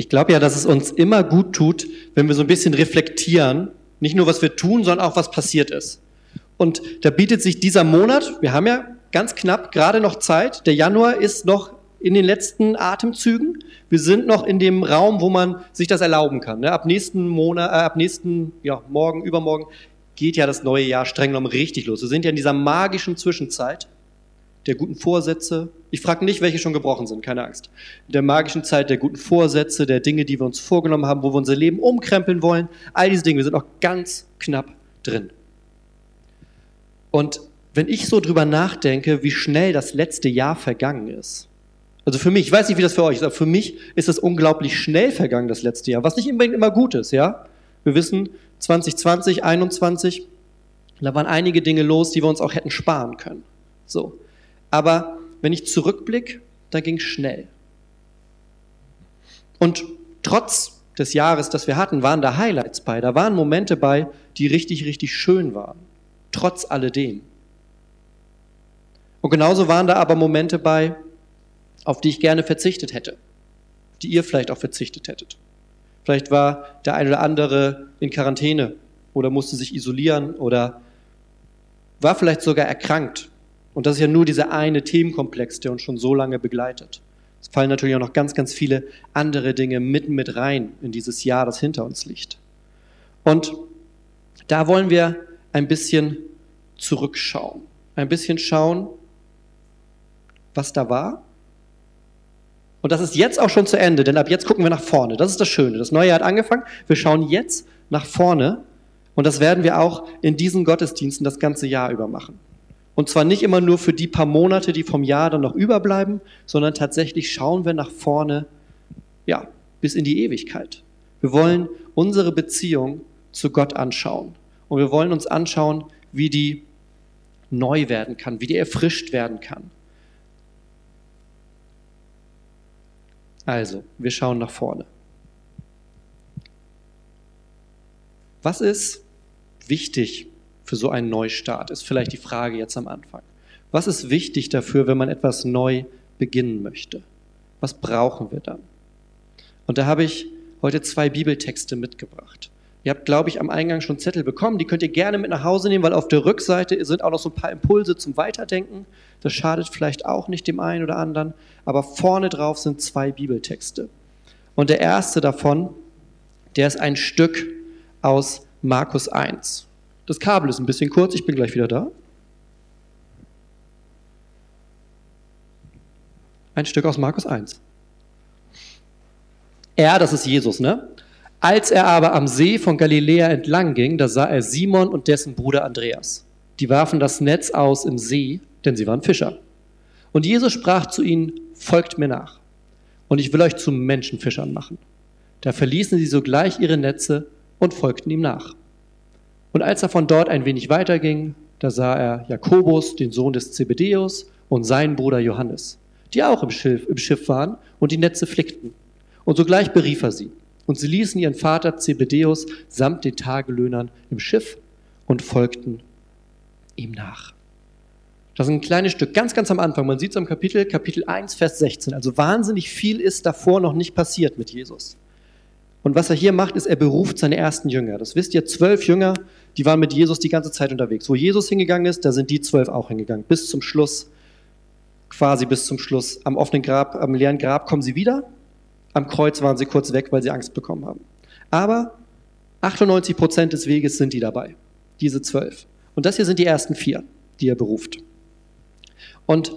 Ich glaube ja, dass es uns immer gut tut, wenn wir so ein bisschen reflektieren, nicht nur was wir tun, sondern auch was passiert ist. Und da bietet sich dieser Monat, wir haben ja ganz knapp gerade noch Zeit, der Januar ist noch in den letzten Atemzügen. Wir sind noch in dem Raum, wo man sich das erlauben kann. Ne? Ab nächsten Monat, äh, ab nächsten, ja, morgen, übermorgen geht ja das neue Jahr streng genommen richtig los. Wir sind ja in dieser magischen Zwischenzeit der guten Vorsätze. Ich frage nicht, welche schon gebrochen sind, keine Angst. In der magischen Zeit der guten Vorsätze, der Dinge, die wir uns vorgenommen haben, wo wir unser Leben umkrempeln wollen. All diese Dinge, wir sind noch ganz knapp drin. Und wenn ich so drüber nachdenke, wie schnell das letzte Jahr vergangen ist, also für mich, ich weiß nicht, wie das für euch ist, aber für mich ist das unglaublich schnell vergangen, das letzte Jahr, was nicht unbedingt immer gut ist, ja? Wir wissen, 2020, 2021, da waren einige Dinge los, die wir uns auch hätten sparen können. So. Aber wenn ich zurückblicke, da ging es schnell. Und trotz des Jahres, das wir hatten, waren da Highlights bei. Da waren Momente bei, die richtig, richtig schön waren. Trotz alledem. Und genauso waren da aber Momente bei, auf die ich gerne verzichtet hätte, die ihr vielleicht auch verzichtet hättet. Vielleicht war der eine oder andere in Quarantäne oder musste sich isolieren oder war vielleicht sogar erkrankt. Und das ist ja nur dieser eine Themenkomplex, der uns schon so lange begleitet. Es fallen natürlich auch noch ganz, ganz viele andere Dinge mitten mit rein in dieses Jahr, das hinter uns liegt. Und da wollen wir ein bisschen zurückschauen. Ein bisschen schauen, was da war. Und das ist jetzt auch schon zu Ende, denn ab jetzt gucken wir nach vorne. Das ist das Schöne. Das neue Jahr hat angefangen. Wir schauen jetzt nach vorne. Und das werden wir auch in diesen Gottesdiensten das ganze Jahr über machen. Und zwar nicht immer nur für die paar Monate, die vom Jahr dann noch überbleiben, sondern tatsächlich schauen wir nach vorne, ja, bis in die Ewigkeit. Wir wollen unsere Beziehung zu Gott anschauen. Und wir wollen uns anschauen, wie die neu werden kann, wie die erfrischt werden kann. Also, wir schauen nach vorne. Was ist wichtig für so einen Neustart, ist vielleicht die Frage jetzt am Anfang. Was ist wichtig dafür, wenn man etwas neu beginnen möchte? Was brauchen wir dann? Und da habe ich heute zwei Bibeltexte mitgebracht. Ihr habt, glaube ich, am Eingang schon Zettel bekommen. Die könnt ihr gerne mit nach Hause nehmen, weil auf der Rückseite sind auch noch so ein paar Impulse zum Weiterdenken. Das schadet vielleicht auch nicht dem einen oder anderen. Aber vorne drauf sind zwei Bibeltexte. Und der erste davon, der ist ein Stück aus Markus 1. Das Kabel ist ein bisschen kurz, ich bin gleich wieder da. Ein Stück aus Markus 1. Er, das ist Jesus, ne? Als er aber am See von Galiläa entlang ging, da sah er Simon und dessen Bruder Andreas. Die warfen das Netz aus im See, denn sie waren Fischer. Und Jesus sprach zu ihnen, folgt mir nach. Und ich will euch zu Menschenfischern machen. Da verließen sie sogleich ihre Netze und folgten ihm nach. Und als er von dort ein wenig weiterging, da sah er Jakobus, den Sohn des Zebedeus, und seinen Bruder Johannes, die auch im Schiff, im Schiff waren und die Netze flickten. Und sogleich berief er sie. Und sie ließen ihren Vater Zebedeus samt den Tagelöhnern im Schiff und folgten ihm nach. Das ist ein kleines Stück, ganz, ganz am Anfang. Man sieht es am Kapitel, Kapitel 1, Vers 16. Also wahnsinnig viel ist davor noch nicht passiert mit Jesus. Und was er hier macht, ist, er beruft seine ersten Jünger. Das wisst ihr, zwölf Jünger, die waren mit Jesus die ganze Zeit unterwegs. Wo Jesus hingegangen ist, da sind die zwölf auch hingegangen. Bis zum Schluss, quasi bis zum Schluss. Am offenen Grab, am leeren Grab kommen sie wieder. Am Kreuz waren sie kurz weg, weil sie Angst bekommen haben. Aber 98 Prozent des Weges sind die dabei. Diese zwölf. Und das hier sind die ersten vier, die er beruft. Und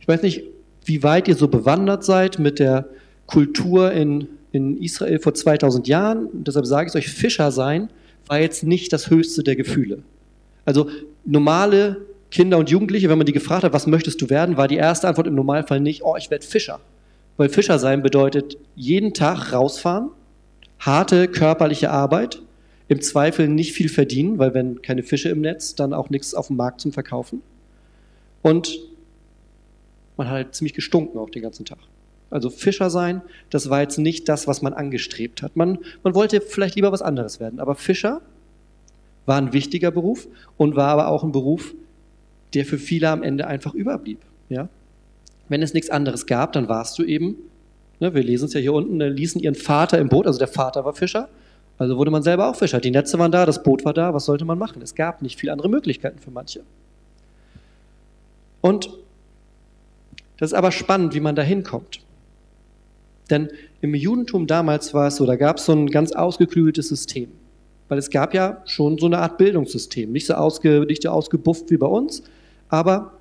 ich weiß nicht, wie weit ihr so bewandert seid mit der Kultur in, in Israel vor 2000 Jahren. Deshalb sage ich es euch, Fischer sein war jetzt nicht das höchste der Gefühle. Also normale Kinder und Jugendliche, wenn man die gefragt hat, was möchtest du werden, war die erste Antwort im Normalfall nicht, oh, ich werde Fischer. Weil Fischer sein bedeutet jeden Tag rausfahren, harte körperliche Arbeit, im Zweifel nicht viel verdienen, weil wenn keine Fische im Netz, dann auch nichts auf dem Markt zum Verkaufen. Und man hat halt ziemlich gestunken auch den ganzen Tag. Also Fischer sein, das war jetzt nicht das, was man angestrebt hat. Man, man wollte vielleicht lieber was anderes werden. Aber Fischer war ein wichtiger Beruf und war aber auch ein Beruf, der für viele am Ende einfach überblieb. Ja? Wenn es nichts anderes gab, dann warst du eben, ne, wir lesen es ja hier unten, da ließen ihren Vater im Boot, also der Vater war Fischer, also wurde man selber auch Fischer. Die Netze waren da, das Boot war da, was sollte man machen? Es gab nicht viele andere Möglichkeiten für manche. Und das ist aber spannend, wie man da hinkommt. Denn im Judentum damals war es so, da gab es so ein ganz ausgeklügeltes System. Weil es gab ja schon so eine Art Bildungssystem. Nicht so, ausge, nicht so ausgebufft wie bei uns, aber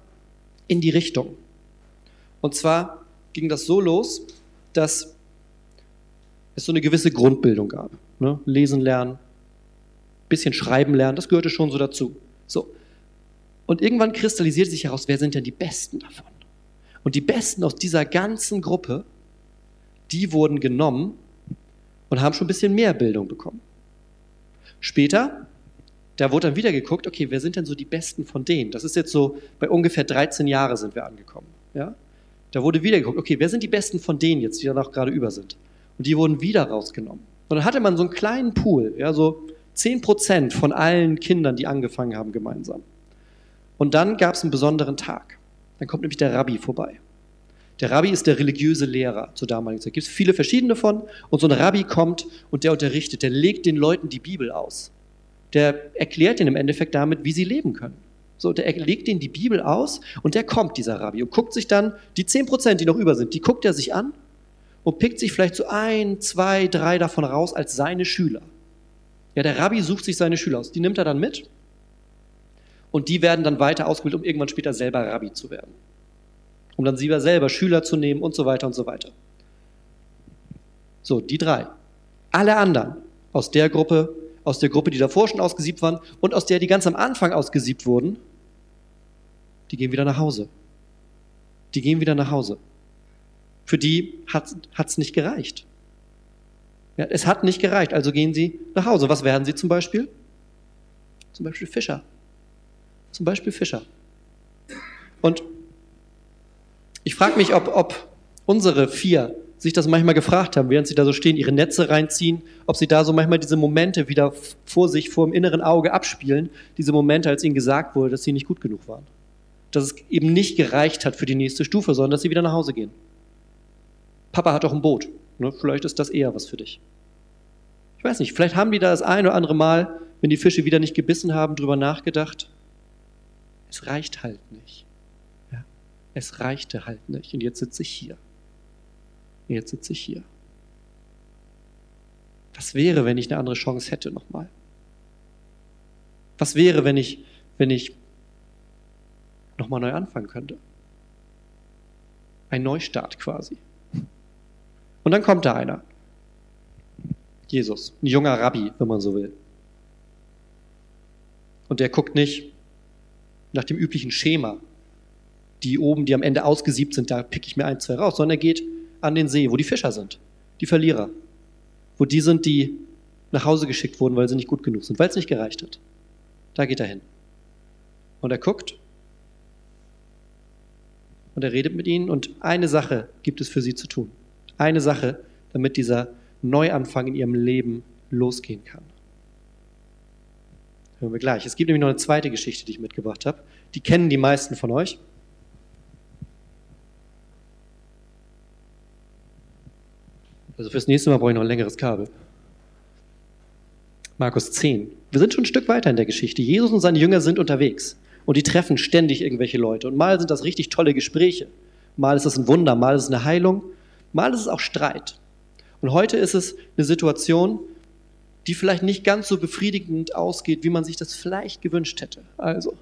in die Richtung. Und zwar ging das so los, dass es so eine gewisse Grundbildung gab. Ne? Lesen lernen, bisschen schreiben lernen, das gehörte schon so dazu. So. Und irgendwann kristallisiert sich heraus, wer sind denn die Besten davon? Und die Besten aus dieser ganzen Gruppe, die wurden genommen und haben schon ein bisschen mehr Bildung bekommen. Später, da wurde dann wieder geguckt, okay, wer sind denn so die Besten von denen? Das ist jetzt so, bei ungefähr 13 Jahren sind wir angekommen. Ja? Da wurde wieder geguckt, okay, wer sind die Besten von denen jetzt, die danach gerade über sind? Und die wurden wieder rausgenommen. Und dann hatte man so einen kleinen Pool, ja, so 10 Prozent von allen Kindern, die angefangen haben gemeinsam. Und dann gab es einen besonderen Tag. Dann kommt nämlich der Rabbi vorbei. Der Rabbi ist der religiöse Lehrer zur damaligen Zeit. Es gibt viele verschiedene von. Und so ein Rabbi kommt und der unterrichtet, der legt den Leuten die Bibel aus. Der erklärt ihnen im Endeffekt damit, wie sie leben können. So, der legt ihnen die Bibel aus und der kommt, dieser Rabbi, und guckt sich dann die 10 Prozent, die noch über sind, die guckt er sich an und pickt sich vielleicht so ein, zwei, drei davon raus als seine Schüler. Ja, der Rabbi sucht sich seine Schüler aus. Die nimmt er dann mit und die werden dann weiter ausgebildet, um irgendwann später selber Rabbi zu werden um dann sie selber Schüler zu nehmen und so weiter und so weiter. So, die drei. Alle anderen aus der Gruppe, aus der Gruppe, die davor schon ausgesiebt waren und aus der, die ganz am Anfang ausgesiebt wurden, die gehen wieder nach Hause. Die gehen wieder nach Hause. Für die hat es nicht gereicht. Ja, es hat nicht gereicht, also gehen sie nach Hause. Was werden sie zum Beispiel? Zum Beispiel Fischer. Zum Beispiel Fischer. Und ich frage mich, ob, ob unsere vier sich das manchmal gefragt haben, während sie da so stehen, ihre Netze reinziehen, ob sie da so manchmal diese Momente wieder vor sich, vor dem inneren Auge abspielen, diese Momente, als ihnen gesagt wurde, dass sie nicht gut genug waren. Dass es eben nicht gereicht hat für die nächste Stufe, sondern dass sie wieder nach Hause gehen. Papa hat doch ein Boot. Ne? Vielleicht ist das eher was für dich. Ich weiß nicht, vielleicht haben die da das ein oder andere Mal, wenn die Fische wieder nicht gebissen haben, drüber nachgedacht. Es reicht halt nicht. Es reichte halt nicht. Und jetzt sitze ich hier. Jetzt sitze ich hier. Was wäre, wenn ich eine andere Chance hätte nochmal? Was wäre, wenn ich, wenn ich nochmal neu anfangen könnte? Ein Neustart quasi. Und dann kommt da einer. Jesus, ein junger Rabbi, wenn man so will. Und der guckt nicht nach dem üblichen Schema, die oben, die am Ende ausgesiebt sind, da pick ich mir ein, zwei raus, sondern er geht an den See, wo die Fischer sind, die Verlierer, wo die sind, die nach Hause geschickt wurden, weil sie nicht gut genug sind, weil es nicht gereicht hat. Da geht er hin. Und er guckt und er redet mit ihnen und eine Sache gibt es für sie zu tun. Eine Sache, damit dieser Neuanfang in ihrem Leben losgehen kann. Hören wir gleich. Es gibt nämlich noch eine zweite Geschichte, die ich mitgebracht habe. Die kennen die meisten von euch. Also fürs nächste Mal brauche ich noch ein längeres Kabel. Markus 10. Wir sind schon ein Stück weiter in der Geschichte. Jesus und seine Jünger sind unterwegs und die treffen ständig irgendwelche Leute. Und mal sind das richtig tolle Gespräche, mal ist es ein Wunder, mal ist es eine Heilung, mal ist es auch Streit. Und heute ist es eine Situation, die vielleicht nicht ganz so befriedigend ausgeht, wie man sich das vielleicht gewünscht hätte. Also,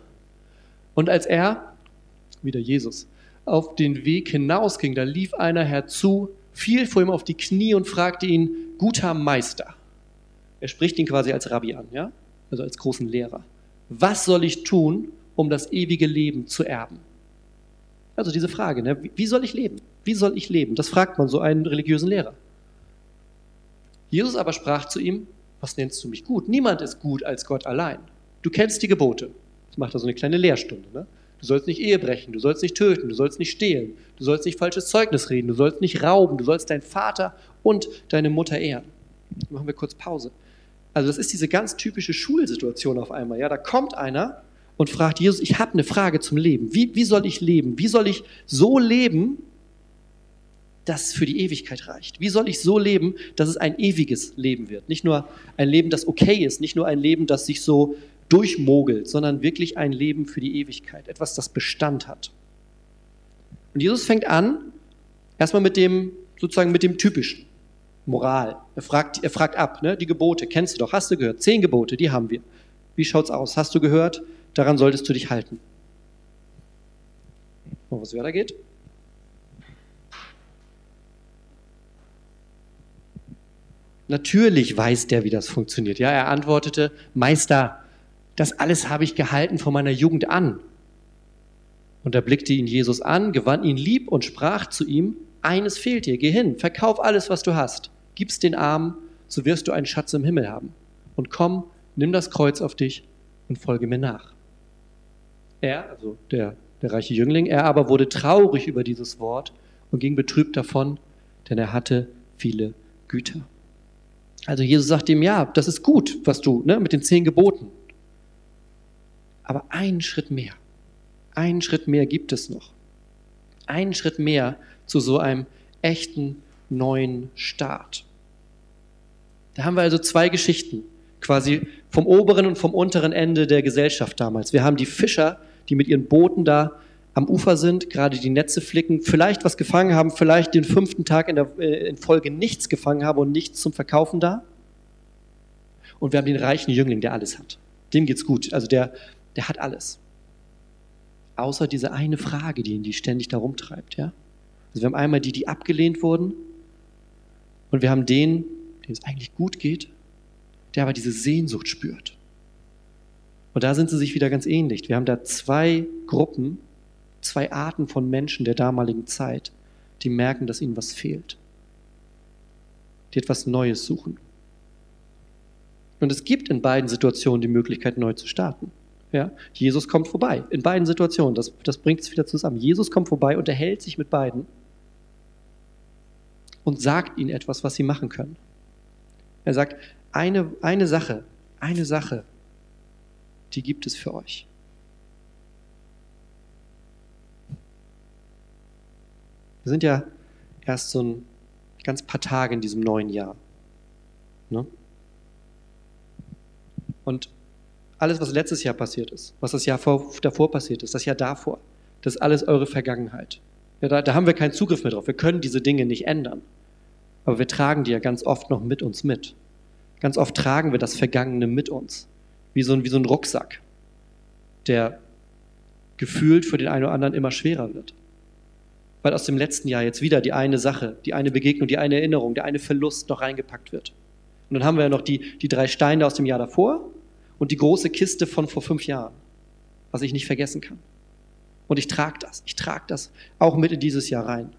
und als er, wieder Jesus, auf den Weg hinausging, da lief einer herzu, fiel vor ihm auf die Knie und fragte ihn, guter Meister. Er spricht ihn quasi als Rabbi an, ja? also als großen Lehrer. Was soll ich tun, um das ewige Leben zu erben? Also diese Frage, ne? wie soll ich leben? Wie soll ich leben? Das fragt man so einen religiösen Lehrer. Jesus aber sprach zu ihm, was nennst du mich gut? Niemand ist gut als Gott allein. Du kennst die Gebote. Das macht da so eine kleine Lehrstunde. Ne? Du sollst nicht Ehe brechen, du sollst nicht töten, du sollst nicht stehlen, du sollst nicht falsches Zeugnis reden, du sollst nicht rauben, du sollst deinen Vater und deine Mutter ehren. Machen wir kurz Pause. Also das ist diese ganz typische Schulsituation auf einmal. Ja, da kommt einer und fragt Jesus, ich habe eine Frage zum Leben. Wie, wie soll ich leben? Wie soll ich so leben, dass es für die Ewigkeit reicht? Wie soll ich so leben, dass es ein ewiges Leben wird? Nicht nur ein Leben, das okay ist, nicht nur ein Leben, das sich so durchmogelt, sondern wirklich ein Leben für die Ewigkeit, etwas, das Bestand hat. Und Jesus fängt an, erstmal mit dem, sozusagen mit dem Typischen, Moral. Er fragt, er fragt ab, ne? die Gebote, kennst du doch, hast du gehört? Zehn Gebote, die haben wir. Wie schaut's aus? Hast du gehört? Daran solltest du dich halten. Und was weitergeht? Natürlich weiß der, wie das funktioniert. Ja, er antwortete, Meister, das alles habe ich gehalten von meiner Jugend an. Und er blickte ihn Jesus an, gewann ihn lieb und sprach zu ihm, eines fehlt dir, geh hin, verkauf alles, was du hast, gib's den Armen, so wirst du einen Schatz im Himmel haben. Und komm, nimm das Kreuz auf dich und folge mir nach. Er, also der, der reiche Jüngling, er aber wurde traurig über dieses Wort und ging betrübt davon, denn er hatte viele Güter. Also Jesus sagt ihm, ja, das ist gut, was du, ne, mit den zehn Geboten. Aber einen Schritt mehr, einen Schritt mehr gibt es noch. Einen Schritt mehr zu so einem echten neuen Start. Da haben wir also zwei Geschichten, quasi vom oberen und vom unteren Ende der Gesellschaft damals. Wir haben die Fischer, die mit ihren Booten da am Ufer sind, gerade die Netze flicken, vielleicht was gefangen haben, vielleicht den fünften Tag in, der, äh, in Folge nichts gefangen haben und nichts zum Verkaufen da. Und wir haben den reichen Jüngling, der alles hat. Dem geht's gut. Also der, der hat alles. Außer diese eine Frage, die ihn die ständig da rumtreibt. Ja? Also wir haben einmal die, die abgelehnt wurden. Und wir haben den, dem es eigentlich gut geht, der aber diese Sehnsucht spürt. Und da sind sie sich wieder ganz ähnlich. Wir haben da zwei Gruppen, zwei Arten von Menschen der damaligen Zeit, die merken, dass ihnen was fehlt. Die etwas Neues suchen. Und es gibt in beiden Situationen die Möglichkeit, neu zu starten. Ja, Jesus kommt vorbei. In beiden Situationen. Das, das bringt es wieder zusammen. Jesus kommt vorbei, unterhält sich mit beiden und sagt ihnen etwas, was sie machen können. Er sagt, eine, eine Sache, eine Sache, die gibt es für euch. Wir sind ja erst so ein ganz paar Tage in diesem neuen Jahr. Ne? Und alles, was letztes Jahr passiert ist, was das Jahr vor, davor passiert ist, das Jahr davor, das ist alles eure Vergangenheit. Ja, da, da haben wir keinen Zugriff mehr drauf. Wir können diese Dinge nicht ändern. Aber wir tragen die ja ganz oft noch mit uns mit. Ganz oft tragen wir das Vergangene mit uns. Wie so ein, wie so ein Rucksack, der gefühlt für den einen oder anderen immer schwerer wird. Weil aus dem letzten Jahr jetzt wieder die eine Sache, die eine Begegnung, die eine Erinnerung, der eine Verlust noch reingepackt wird. Und dann haben wir ja noch die, die drei Steine aus dem Jahr davor und die große Kiste von vor fünf Jahren, was ich nicht vergessen kann. Und ich trage das, ich trage das auch mit in dieses Jahr rein.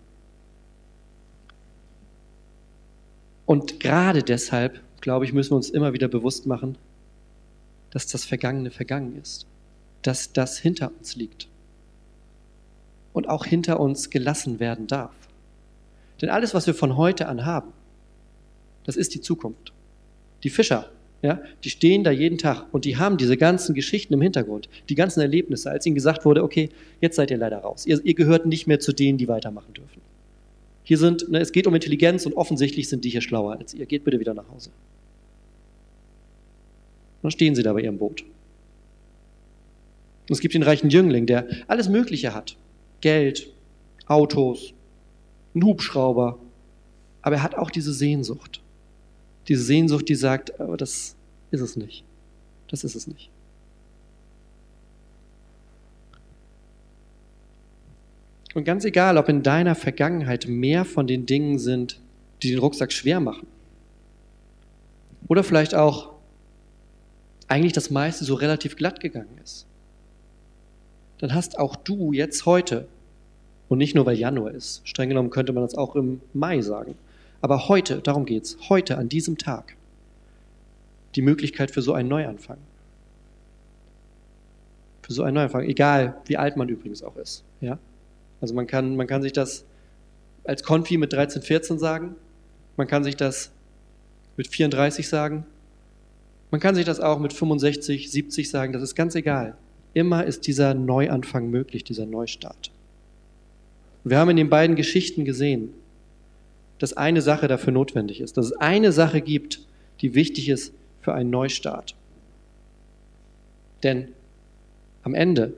Und gerade deshalb, glaube ich, müssen wir uns immer wieder bewusst machen, dass das Vergangene vergangen ist, dass das hinter uns liegt und auch hinter uns gelassen werden darf. Denn alles, was wir von heute an haben, das ist die Zukunft. Die Fischer ja, die stehen da jeden Tag und die haben diese ganzen Geschichten im Hintergrund, die ganzen Erlebnisse, als ihnen gesagt wurde, okay, jetzt seid ihr leider raus. Ihr, ihr gehört nicht mehr zu denen, die weitermachen dürfen. Hier sind, ne, es geht um Intelligenz und offensichtlich sind die hier schlauer als ihr. Geht bitte wieder nach Hause. dann stehen sie da bei ihrem Boot. Und es gibt den reichen Jüngling, der alles Mögliche hat. Geld, Autos, einen Hubschrauber. Aber er hat auch diese Sehnsucht. Diese Sehnsucht, die sagt, aber das ist es nicht. Das ist es nicht. Und ganz egal, ob in deiner Vergangenheit mehr von den Dingen sind, die den Rucksack schwer machen. Oder vielleicht auch eigentlich das meiste so relativ glatt gegangen ist. Dann hast auch du jetzt heute, und nicht nur weil Januar ist, streng genommen könnte man das auch im Mai sagen, Aber heute, darum geht's, heute an diesem Tag, die Möglichkeit für so einen Neuanfang. Für so einen Neuanfang, egal wie alt man übrigens auch ist. Ja? Also man kann, man kann sich das als Konfi mit 13, 14 sagen, man kann sich das mit 34 sagen, man kann sich das auch mit 65, 70 sagen, das ist ganz egal. Immer ist dieser Neuanfang möglich, dieser Neustart. Wir haben in den beiden Geschichten gesehen, dass eine Sache dafür notwendig ist, dass es eine Sache gibt, die wichtig ist für einen Neustart. Denn am Ende,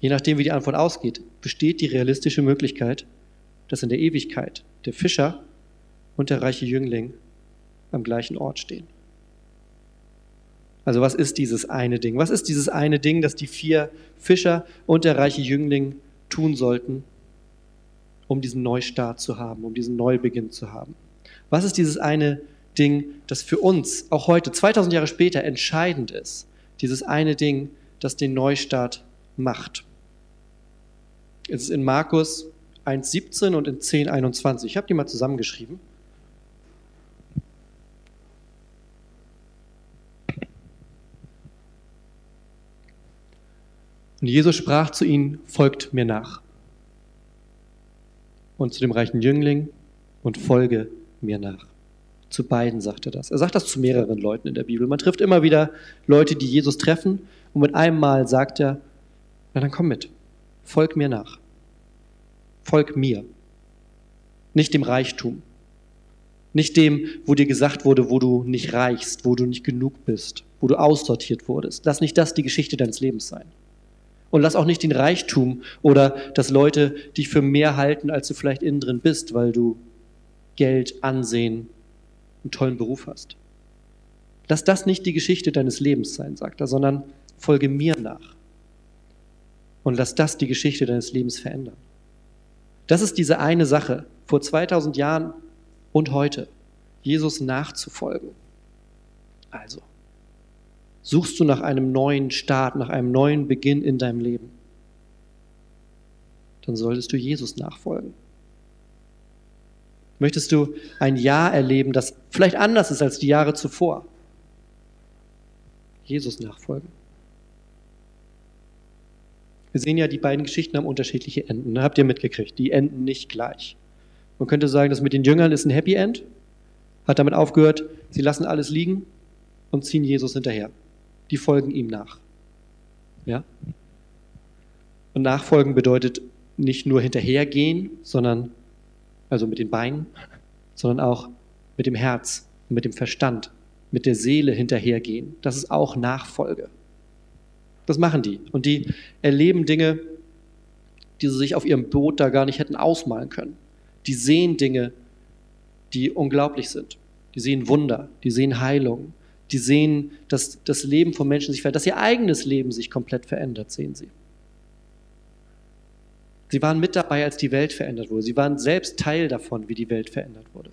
je nachdem wie die Antwort ausgeht, besteht die realistische Möglichkeit, dass in der Ewigkeit der Fischer und der reiche Jüngling am gleichen Ort stehen. Also was ist dieses eine Ding? Was ist dieses eine Ding, das die vier Fischer und der reiche Jüngling tun sollten, um diesen Neustart zu haben, um diesen Neubeginn zu haben? Was ist dieses eine Ding, das für uns auch heute, 2000 Jahre später, entscheidend ist? Dieses eine Ding, das den Neustart macht. Es ist in Markus 1,17 und in 10,21. Ich habe die mal zusammengeschrieben. Und Jesus sprach zu ihnen, folgt mir nach. Und zu dem reichen Jüngling und folge mir nach. Zu beiden sagt er das. Er sagt das zu mehreren Leuten in der Bibel. Man trifft immer wieder Leute, die Jesus treffen und mit einem Mal sagt er, na dann komm mit, folg mir nach. Folg mir. Nicht dem Reichtum. Nicht dem, wo dir gesagt wurde, wo du nicht reichst, wo du nicht genug bist, wo du aussortiert wurdest. Lass nicht das die Geschichte deines Lebens sein. Und lass auch nicht den Reichtum oder dass Leute dich für mehr halten, als du vielleicht innen drin bist, weil du Geld, Ansehen, einen tollen Beruf hast. Lass das nicht die Geschichte deines Lebens sein, sagt er, sondern folge mir nach. Und lass das die Geschichte deines Lebens verändern. Das ist diese eine Sache, vor 2000 Jahren und heute, Jesus nachzufolgen. Also, Suchst du nach einem neuen Start, nach einem neuen Beginn in deinem Leben? Dann solltest du Jesus nachfolgen. Möchtest du ein Jahr erleben, das vielleicht anders ist als die Jahre zuvor? Jesus nachfolgen. Wir sehen ja, die beiden Geschichten haben unterschiedliche Enden. Habt ihr mitgekriegt? Die enden nicht gleich. Man könnte sagen, das mit den Jüngern ist ein Happy End. Hat damit aufgehört, sie lassen alles liegen und ziehen Jesus hinterher die folgen ihm nach. Ja? Und nachfolgen bedeutet nicht nur hinterhergehen, sondern, also mit den Beinen, sondern auch mit dem Herz, mit dem Verstand, mit der Seele hinterhergehen. Das ist auch Nachfolge. Das machen die. Und die erleben Dinge, die sie sich auf ihrem Boot da gar nicht hätten ausmalen können. Die sehen Dinge, die unglaublich sind. Die sehen Wunder, die sehen Heilung, die sehen, dass das Leben von Menschen sich verändert, dass ihr eigenes Leben sich komplett verändert, sehen sie. Sie waren mit dabei, als die Welt verändert wurde. Sie waren selbst Teil davon, wie die Welt verändert wurde.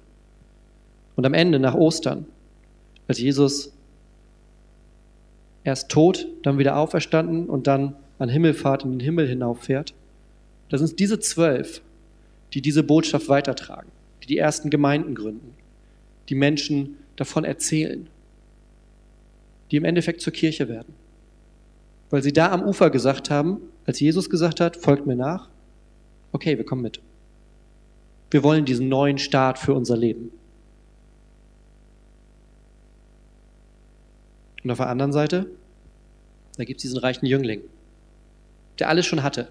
Und am Ende, nach Ostern, als Jesus erst tot, dann wieder auferstanden und dann an Himmelfahrt in den Himmel hinauffährt, da sind es diese zwölf, die diese Botschaft weitertragen, die die ersten Gemeinden gründen, die Menschen davon erzählen, die im Endeffekt zur Kirche werden. Weil sie da am Ufer gesagt haben, als Jesus gesagt hat, folgt mir nach, okay, wir kommen mit. Wir wollen diesen neuen Start für unser Leben. Und auf der anderen Seite, da gibt es diesen reichen Jüngling, der alles schon hatte,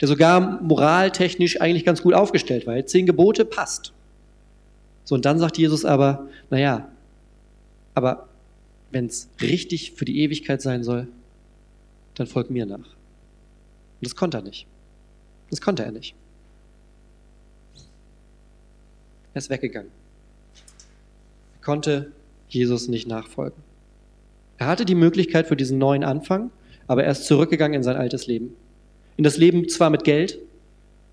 der sogar moraltechnisch eigentlich ganz gut aufgestellt war. Zehn Gebote passt. So, und dann sagt Jesus aber, naja, aber wenn es richtig für die Ewigkeit sein soll, dann folgt mir nach. Und das konnte er nicht. Das konnte er nicht. Er ist weggegangen. Er konnte Jesus nicht nachfolgen. Er hatte die Möglichkeit für diesen neuen Anfang, aber er ist zurückgegangen in sein altes Leben. In das Leben zwar mit Geld,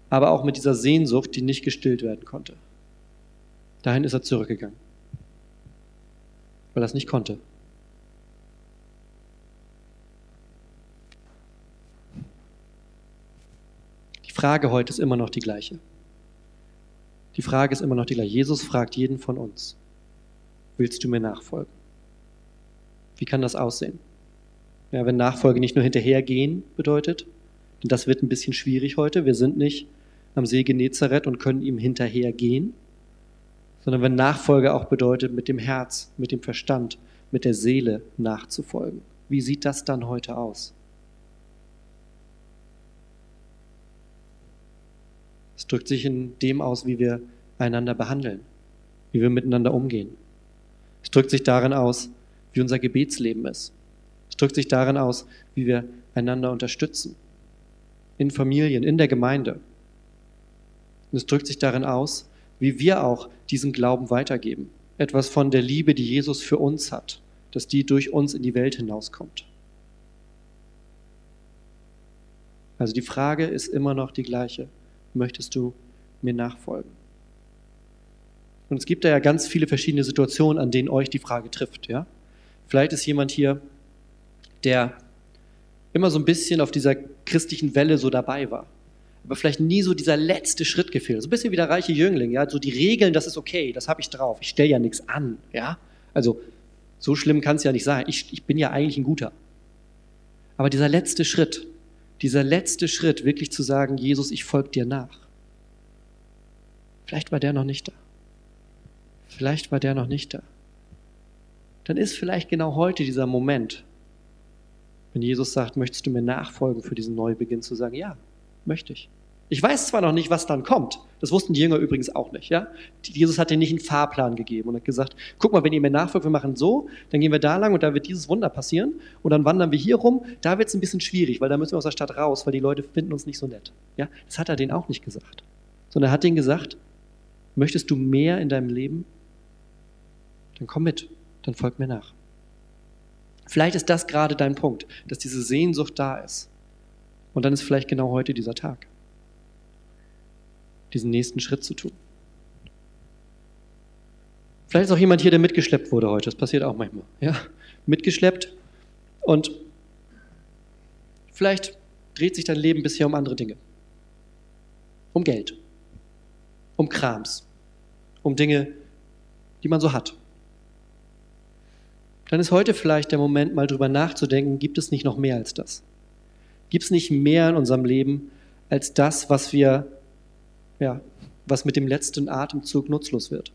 aber auch mit dieser Sehnsucht, die nicht gestillt werden konnte. Dahin ist er zurückgegangen, weil er es nicht konnte. Frage heute ist immer noch die gleiche. Die Frage ist immer noch die gleiche. Jesus fragt jeden von uns, willst du mir nachfolgen? Wie kann das aussehen? Ja, wenn Nachfolge nicht nur hinterhergehen bedeutet, denn das wird ein bisschen schwierig heute. Wir sind nicht am See Genezareth und können ihm hinterhergehen, sondern wenn Nachfolge auch bedeutet, mit dem Herz, mit dem Verstand, mit der Seele nachzufolgen. Wie sieht das dann heute aus? Es drückt sich in dem aus, wie wir einander behandeln, wie wir miteinander umgehen. Es drückt sich darin aus, wie unser Gebetsleben ist. Es drückt sich darin aus, wie wir einander unterstützen. In Familien, in der Gemeinde. Und es drückt sich darin aus, wie wir auch diesen Glauben weitergeben. Etwas von der Liebe, die Jesus für uns hat, dass die durch uns in die Welt hinauskommt. Also die Frage ist immer noch die gleiche. Möchtest du mir nachfolgen? Und es gibt da ja ganz viele verschiedene Situationen, an denen euch die Frage trifft. Ja? Vielleicht ist jemand hier, der immer so ein bisschen auf dieser christlichen Welle so dabei war. Aber vielleicht nie so dieser letzte Schritt gefehlt. So ein bisschen wie der reiche Jüngling, ja. So die Regeln, das ist okay, das habe ich drauf. Ich stelle ja nichts an, ja. Also so schlimm kann es ja nicht sein. Ich, ich bin ja eigentlich ein guter. Aber dieser letzte Schritt, dieser letzte Schritt, wirklich zu sagen, Jesus, ich folge dir nach. Vielleicht war der noch nicht da. Vielleicht war der noch nicht da. Dann ist vielleicht genau heute dieser Moment, wenn Jesus sagt, möchtest du mir nachfolgen für diesen Neubeginn, zu sagen, ja, möchte ich. Ich weiß zwar noch nicht, was dann kommt. Das wussten die Jünger übrigens auch nicht. Ja? Jesus hat dir nicht einen Fahrplan gegeben und hat gesagt, guck mal, wenn ihr mir nachfolgt, wir machen so, dann gehen wir da lang und da wird dieses Wunder passieren und dann wandern wir hier rum. Da wird es ein bisschen schwierig, weil da müssen wir aus der Stadt raus, weil die Leute finden uns nicht so nett. Ja? Das hat er denen auch nicht gesagt. Sondern er hat denen gesagt, möchtest du mehr in deinem Leben? Dann komm mit, dann folg mir nach. Vielleicht ist das gerade dein Punkt, dass diese Sehnsucht da ist. Und dann ist vielleicht genau heute dieser Tag diesen nächsten Schritt zu tun. Vielleicht ist auch jemand hier, der mitgeschleppt wurde heute. Das passiert auch manchmal. Ja? Mitgeschleppt und vielleicht dreht sich dein Leben bisher um andere Dinge. Um Geld, um Krams, um Dinge, die man so hat. Dann ist heute vielleicht der Moment, mal drüber nachzudenken, gibt es nicht noch mehr als das? Gibt es nicht mehr in unserem Leben als das, was wir ja, was mit dem letzten Atemzug nutzlos wird?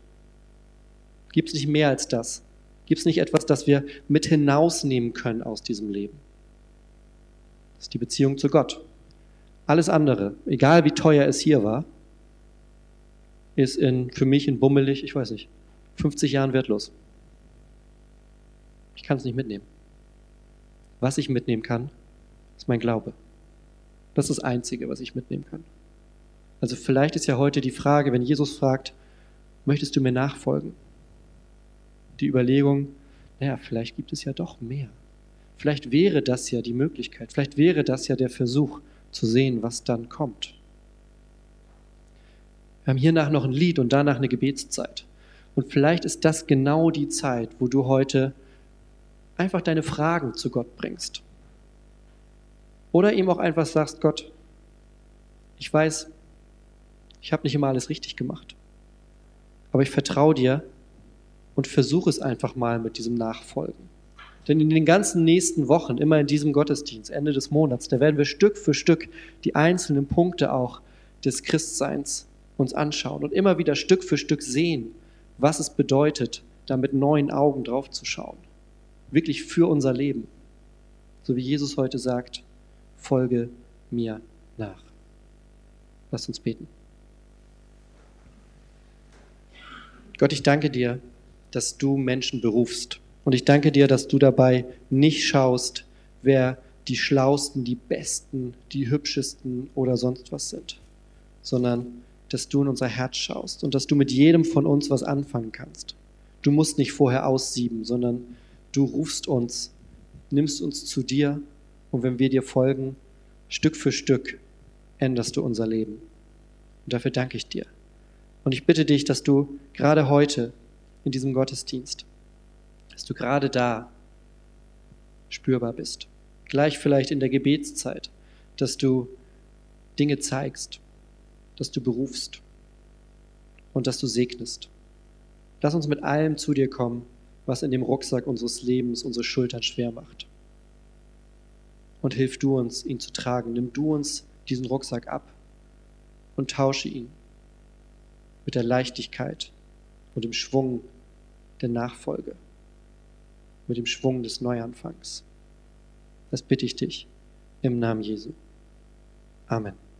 Gibt es nicht mehr als das? Gibt es nicht etwas, das wir mit hinausnehmen können aus diesem Leben? Das ist die Beziehung zu Gott. Alles andere, egal wie teuer es hier war, ist in, für mich in bummelig, ich weiß nicht, 50 Jahren wertlos. Ich kann es nicht mitnehmen. Was ich mitnehmen kann, ist mein Glaube. Das ist das Einzige, was ich mitnehmen kann. Also vielleicht ist ja heute die Frage, wenn Jesus fragt, möchtest du mir nachfolgen? Die Überlegung, naja, vielleicht gibt es ja doch mehr. Vielleicht wäre das ja die Möglichkeit, vielleicht wäre das ja der Versuch zu sehen, was dann kommt. Wir haben hiernach noch ein Lied und danach eine Gebetszeit. Und vielleicht ist das genau die Zeit, wo du heute einfach deine Fragen zu Gott bringst. Oder ihm auch einfach sagst, Gott, ich weiß, ich habe nicht immer alles richtig gemacht. Aber ich vertraue dir und versuche es einfach mal mit diesem Nachfolgen. Denn in den ganzen nächsten Wochen, immer in diesem Gottesdienst, Ende des Monats, da werden wir Stück für Stück die einzelnen Punkte auch des Christseins uns anschauen und immer wieder Stück für Stück sehen, was es bedeutet, da mit neuen Augen draufzuschauen. Wirklich für unser Leben. So wie Jesus heute sagt, folge mir nach. Lasst uns beten. Gott, ich danke dir, dass du Menschen berufst. Und ich danke dir, dass du dabei nicht schaust, wer die schlausten, die besten, die hübschesten oder sonst was sind, sondern dass du in unser Herz schaust und dass du mit jedem von uns was anfangen kannst. Du musst nicht vorher aussieben, sondern du rufst uns, nimmst uns zu dir und wenn wir dir folgen, Stück für Stück änderst du unser Leben. Und dafür danke ich dir. Und ich bitte dich, dass du gerade heute in diesem Gottesdienst, dass du gerade da spürbar bist. Gleich vielleicht in der Gebetszeit, dass du Dinge zeigst, dass du berufst. und dass du segnest. Lass uns mit allem zu dir kommen, was in dem Rucksack unseres Lebens unsere Schultern schwer macht. Und hilf du uns, ihn zu tragen. Nimm du uns diesen Rucksack ab und tausche ihn mit der Leichtigkeit und dem Schwung der Nachfolge, mit dem Schwung des Neuanfangs. Das bitte ich dich im Namen Jesu. Amen.